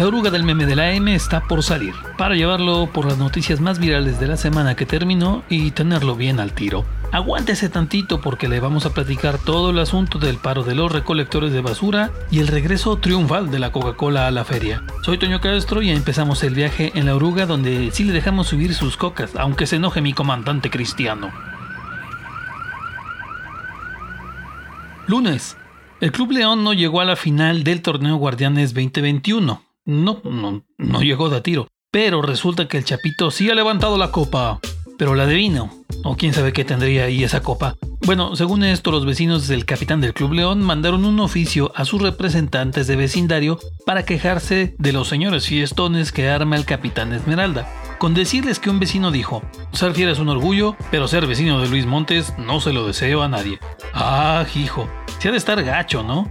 La oruga del meme de la M está por salir, para llevarlo por las noticias más virales de la semana que terminó y tenerlo bien al tiro. Aguántese tantito porque le vamos a platicar todo el asunto del paro de los recolectores de basura y el regreso triunfal de la Coca-Cola a la feria. Soy Toño Castro y empezamos el viaje en la oruga donde sí le dejamos subir sus cocas, aunque se enoje mi comandante cristiano. Lunes. El Club León no llegó a la final del torneo Guardianes 2021. No, no, no llegó de tiro. Pero resulta que el Chapito sí ha levantado la copa. Pero la de vino. O quién sabe qué tendría ahí esa copa. Bueno, según esto, los vecinos del capitán del Club León mandaron un oficio a sus representantes de vecindario para quejarse de los señores fiestones que arma el capitán Esmeralda. Con decirles que un vecino dijo, ser es un orgullo, pero ser vecino de Luis Montes no se lo deseo a nadie. Ah, hijo, se ha de estar gacho, ¿no?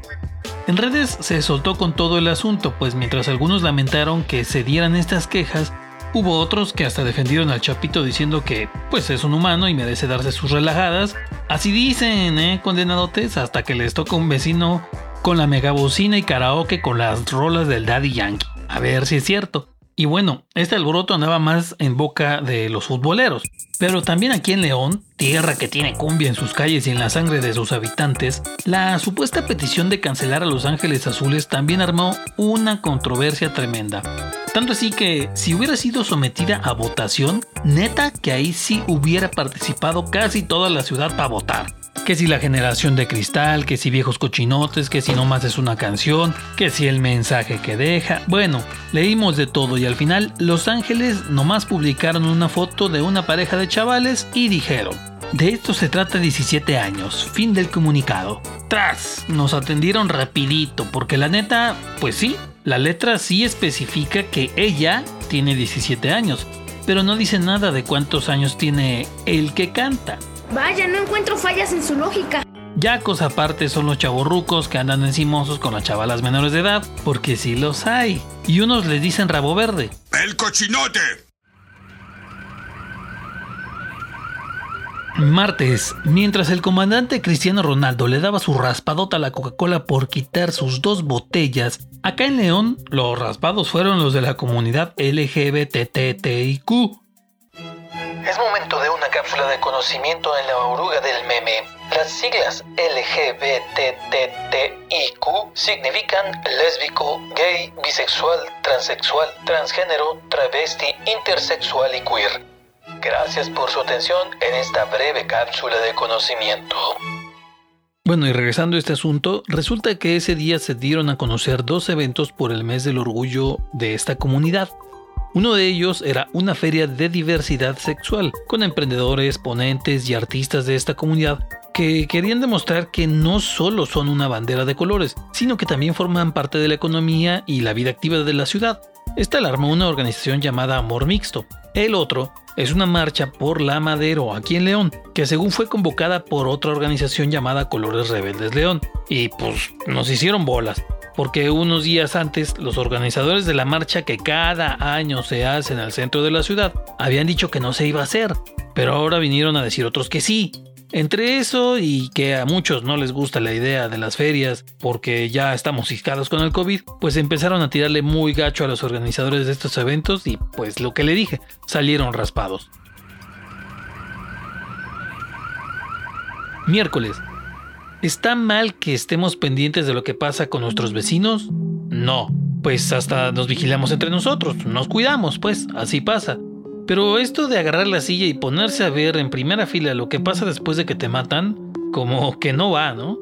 En redes se soltó con todo el asunto, pues mientras algunos lamentaron que se dieran estas quejas, hubo otros que hasta defendieron al Chapito diciendo que, pues es un humano y merece darse sus relajadas. Así dicen, ¿eh? Condenadotes, hasta que les toca un vecino con la megabocina y karaoke con las rolas del Daddy Yankee. A ver si es cierto. Y bueno, este alboroto andaba más en boca de los futboleros. Pero también aquí en León, tierra que tiene cumbia en sus calles y en la sangre de sus habitantes, la supuesta petición de cancelar a Los Ángeles Azules también armó una controversia tremenda. Tanto así que si hubiera sido sometida a votación, neta que ahí sí hubiera participado casi toda la ciudad para votar que si la generación de cristal, que si viejos cochinotes, que si nomás es una canción, que si el mensaje que deja. Bueno, leímos de todo y al final Los Ángeles nomás publicaron una foto de una pareja de chavales y dijeron, de esto se trata 17 años, fin del comunicado. Tras, nos atendieron rapidito, porque la neta, pues sí, la letra sí especifica que ella tiene 17 años, pero no dice nada de cuántos años tiene el que canta. Vaya, no encuentro fallas en su lógica. Ya cosa aparte son los chavorrucos que andan encimosos con las chavalas menores de edad, porque sí los hay. Y unos les dicen rabo verde. ¡El cochinote! Martes, mientras el comandante Cristiano Ronaldo le daba su raspadota a la Coca-Cola por quitar sus dos botellas, acá en León los raspados fueron los de la comunidad LGBTTIQ, es momento de una cápsula de conocimiento en la oruga del meme. Las siglas LGBTTIQ significan lésbico, gay, bisexual, transexual, transgénero, travesti, intersexual y queer. Gracias por su atención en esta breve cápsula de conocimiento. Bueno, y regresando a este asunto, resulta que ese día se dieron a conocer dos eventos por el mes del orgullo de esta comunidad. Uno de ellos era una feria de diversidad sexual, con emprendedores, ponentes y artistas de esta comunidad que querían demostrar que no solo son una bandera de colores, sino que también forman parte de la economía y la vida activa de la ciudad. Esta la armó una organización llamada Amor Mixto. El otro es una marcha por la Madero aquí en León, que según fue convocada por otra organización llamada Colores Rebeldes León. Y pues nos hicieron bolas porque unos días antes los organizadores de la marcha que cada año se hace en el centro de la ciudad habían dicho que no se iba a hacer, pero ahora vinieron a decir otros que sí. Entre eso y que a muchos no les gusta la idea de las ferias porque ya estamos ciscados con el COVID, pues empezaron a tirarle muy gacho a los organizadores de estos eventos y pues lo que le dije, salieron raspados. Miércoles, ¿Está mal que estemos pendientes de lo que pasa con nuestros vecinos? No, pues hasta nos vigilamos entre nosotros, nos cuidamos, pues, así pasa. Pero esto de agarrar la silla y ponerse a ver en primera fila lo que pasa después de que te matan, como que no va, ¿no?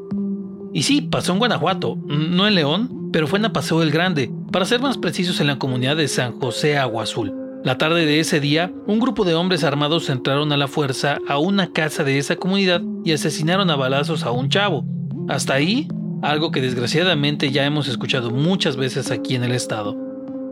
Y sí, pasó en Guanajuato, no en León, pero fue en Apaseo el Grande, para ser más precisos en la comunidad de San José Agua Azul. La tarde de ese día, un grupo de hombres armados entraron a la fuerza a una casa de esa comunidad y asesinaron a balazos a un chavo. Hasta ahí, algo que desgraciadamente ya hemos escuchado muchas veces aquí en el estado.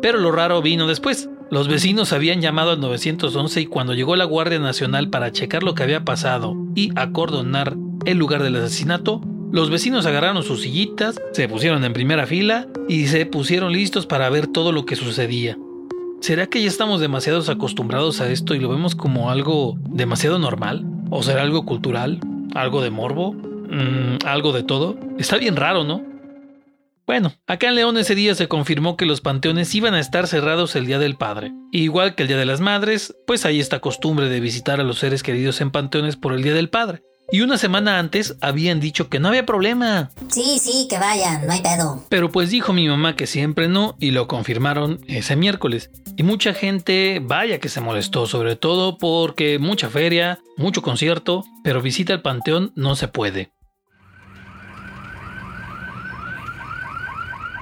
Pero lo raro vino después. Los vecinos habían llamado al 911 y cuando llegó la Guardia Nacional para checar lo que había pasado y acordonar el lugar del asesinato, los vecinos agarraron sus sillitas, se pusieron en primera fila y se pusieron listos para ver todo lo que sucedía. ¿Será que ya estamos demasiado acostumbrados a esto y lo vemos como algo demasiado normal? ¿O será algo cultural? ¿Algo de morbo? Mm, ¿Algo de todo? Está bien raro, ¿no? Bueno, acá en León ese día se confirmó que los panteones iban a estar cerrados el Día del Padre. Igual que el Día de las Madres, pues hay esta costumbre de visitar a los seres queridos en panteones por el Día del Padre. Y una semana antes habían dicho que no había problema. Sí, sí, que vayan, no hay pedo. Pero pues dijo mi mamá que siempre no y lo confirmaron ese miércoles. Y mucha gente, vaya que se molestó, sobre todo porque mucha feria, mucho concierto, pero visita al panteón no se puede.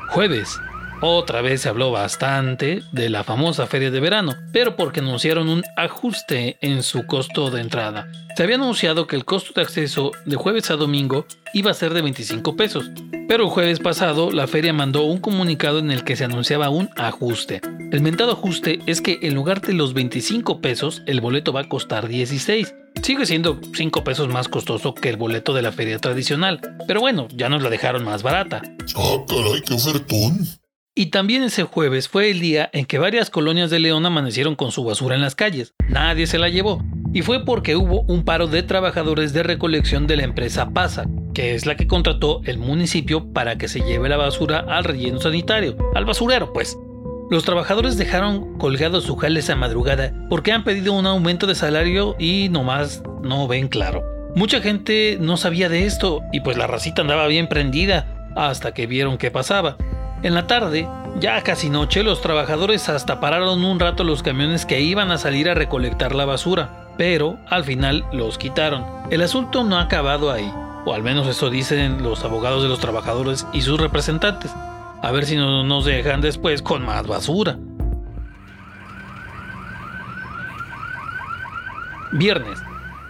Jueves. Otra vez se habló bastante de la famosa feria de verano, pero porque anunciaron un ajuste en su costo de entrada. Se había anunciado que el costo de acceso de jueves a domingo iba a ser de 25 pesos, pero el jueves pasado la feria mandó un comunicado en el que se anunciaba un ajuste. El mentado ajuste es que en lugar de los 25 pesos, el boleto va a costar 16. Sigue siendo 5 pesos más costoso que el boleto de la feria tradicional, pero bueno, ya nos la dejaron más barata. ¡Ah, caray, qué ofertón! Y también ese jueves fue el día en que varias colonias de León amanecieron con su basura en las calles. Nadie se la llevó. Y fue porque hubo un paro de trabajadores de recolección de la empresa Pasa, que es la que contrató el municipio para que se lleve la basura al relleno sanitario, al basurero pues. Los trabajadores dejaron colgados su jale esa madrugada porque han pedido un aumento de salario y nomás no ven claro. Mucha gente no sabía de esto y pues la racita andaba bien prendida hasta que vieron qué pasaba. En la tarde, ya casi noche, los trabajadores hasta pararon un rato los camiones que iban a salir a recolectar la basura, pero al final los quitaron. El asunto no ha acabado ahí, o al menos eso dicen los abogados de los trabajadores y sus representantes. A ver si no nos dejan después con más basura. Viernes.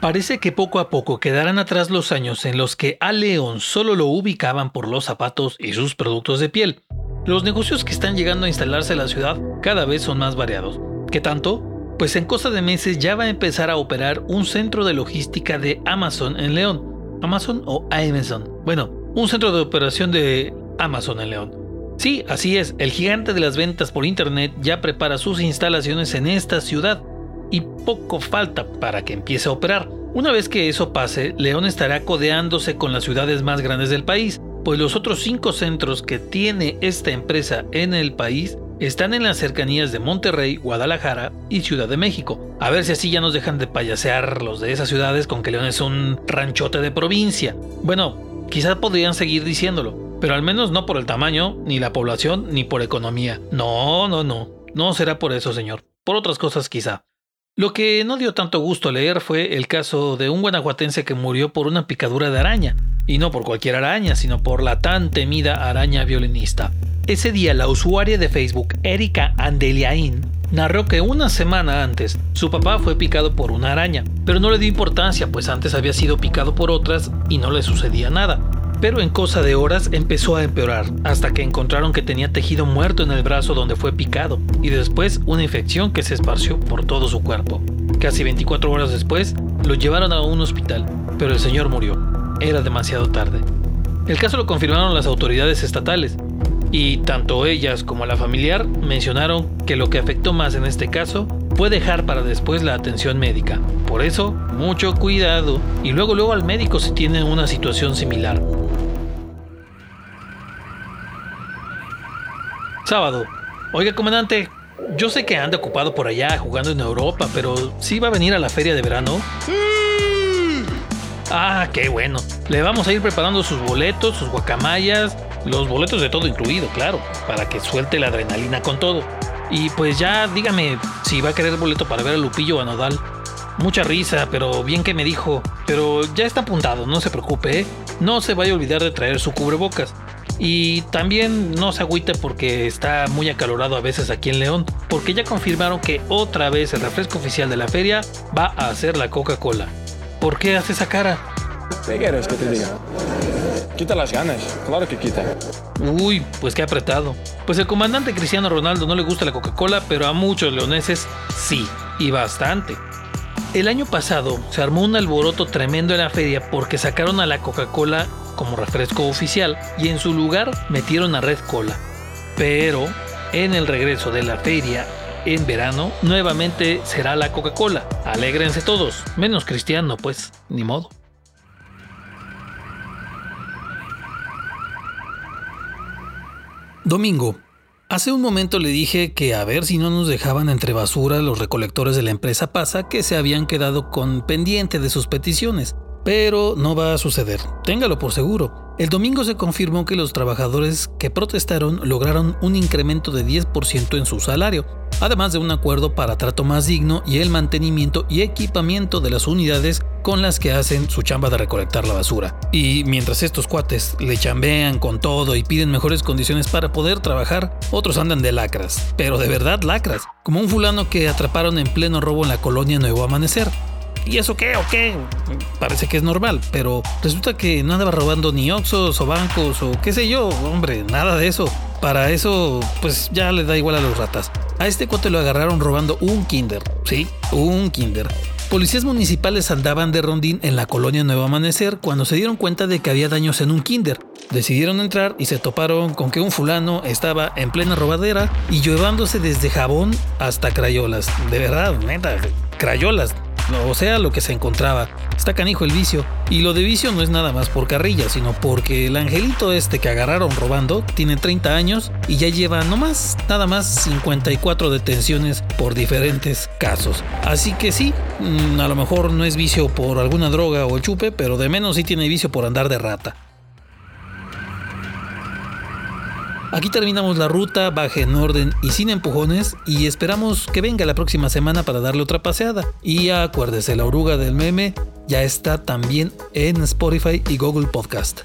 Parece que poco a poco quedarán atrás los años en los que a León solo lo ubicaban por los zapatos y sus productos de piel. Los negocios que están llegando a instalarse en la ciudad cada vez son más variados. ¿Qué tanto? Pues en cosa de meses ya va a empezar a operar un centro de logística de Amazon en León. ¿Amazon o Amazon? Bueno, un centro de operación de Amazon en León. Sí, así es, el gigante de las ventas por Internet ya prepara sus instalaciones en esta ciudad y poco falta para que empiece a operar. Una vez que eso pase, León estará codeándose con las ciudades más grandes del país, pues los otros cinco centros que tiene esta empresa en el país están en las cercanías de Monterrey, Guadalajara y Ciudad de México. A ver si así ya nos dejan de payasear los de esas ciudades con que León es un ranchote de provincia. Bueno, quizás podrían seguir diciéndolo, pero al menos no por el tamaño, ni la población, ni por economía. No, no, no. No será por eso, señor. Por otras cosas quizá. Lo que no dio tanto gusto leer fue el caso de un guanajuatense que murió por una picadura de araña. Y no por cualquier araña, sino por la tan temida araña violinista. Ese día la usuaria de Facebook, Erika Andeliain, narró que una semana antes su papá fue picado por una araña, pero no le dio importancia pues antes había sido picado por otras y no le sucedía nada. Pero en cosa de horas empezó a empeorar, hasta que encontraron que tenía tejido muerto en el brazo donde fue picado, y después una infección que se esparció por todo su cuerpo. Casi 24 horas después, lo llevaron a un hospital, pero el señor murió era demasiado tarde. El caso lo confirmaron las autoridades estatales, y tanto ellas como la familiar mencionaron que lo que afectó más en este caso fue dejar para después la atención médica. Por eso, mucho cuidado y luego luego al médico si tiene una situación similar. Sábado. Oiga, comandante, yo sé que anda ocupado por allá jugando en Europa, pero ¿sí va a venir a la feria de verano? Ah, qué bueno. Le vamos a ir preparando sus boletos, sus guacamayas, los boletos de todo incluido, claro, para que suelte la adrenalina con todo. Y pues ya dígame si va a querer boleto para ver a Lupillo o a Nodal. Mucha risa, pero bien que me dijo. Pero ya está apuntado, no se preocupe, ¿eh? No se vaya a olvidar de traer su cubrebocas. Y también no se agüite porque está muy acalorado a veces aquí en León, porque ya confirmaron que otra vez el refresco oficial de la feria va a ser la Coca-Cola. ¿Por qué hace esa cara? ¿Qué quieres que te diga? Quita las ganas, claro que quita. Uy, pues qué apretado. Pues el comandante Cristiano Ronaldo no le gusta la Coca-Cola, pero a muchos leoneses sí, y bastante. El año pasado se armó un alboroto tremendo en la feria porque sacaron a la Coca-Cola como refresco oficial y en su lugar metieron a Red Cola. Pero en el regreso de la feria en verano nuevamente será la Coca-Cola. Alégrense todos, menos Cristiano, pues, ni modo. Domingo. Hace un momento le dije que a ver si no nos dejaban entre basura los recolectores de la empresa Pasa que se habían quedado con pendiente de sus peticiones. Pero no va a suceder, téngalo por seguro. El domingo se confirmó que los trabajadores que protestaron lograron un incremento de 10% en su salario, además de un acuerdo para trato más digno y el mantenimiento y equipamiento de las unidades con las que hacen su chamba de recolectar la basura. Y mientras estos cuates le chambean con todo y piden mejores condiciones para poder trabajar, otros andan de lacras, pero de verdad lacras, como un fulano que atraparon en pleno robo en la colonia Nuevo Amanecer. ¿Y eso qué o qué? Parece que es normal, pero resulta que no andaba robando ni oxos o bancos o qué sé yo, hombre, nada de eso. Para eso, pues ya le da igual a los ratas. A este cuate lo agarraron robando un kinder, sí, un kinder. Policías municipales andaban de rondín en la colonia Nuevo Amanecer cuando se dieron cuenta de que había daños en un kinder. Decidieron entrar y se toparon con que un fulano estaba en plena robadera y llevándose desde jabón hasta crayolas. De verdad, neta, crayolas o sea, lo que se encontraba. Está canijo el vicio. Y lo de vicio no es nada más por carrilla, sino porque el angelito este que agarraron robando tiene 30 años y ya lleva no más, nada más 54 detenciones por diferentes casos. Así que sí, mm, a lo mejor no es vicio por alguna droga o chupe, pero de menos sí tiene vicio por andar de rata. Aquí terminamos la ruta, baje en orden y sin empujones y esperamos que venga la próxima semana para darle otra paseada. Y acuérdese, la oruga del meme ya está también en Spotify y Google Podcast.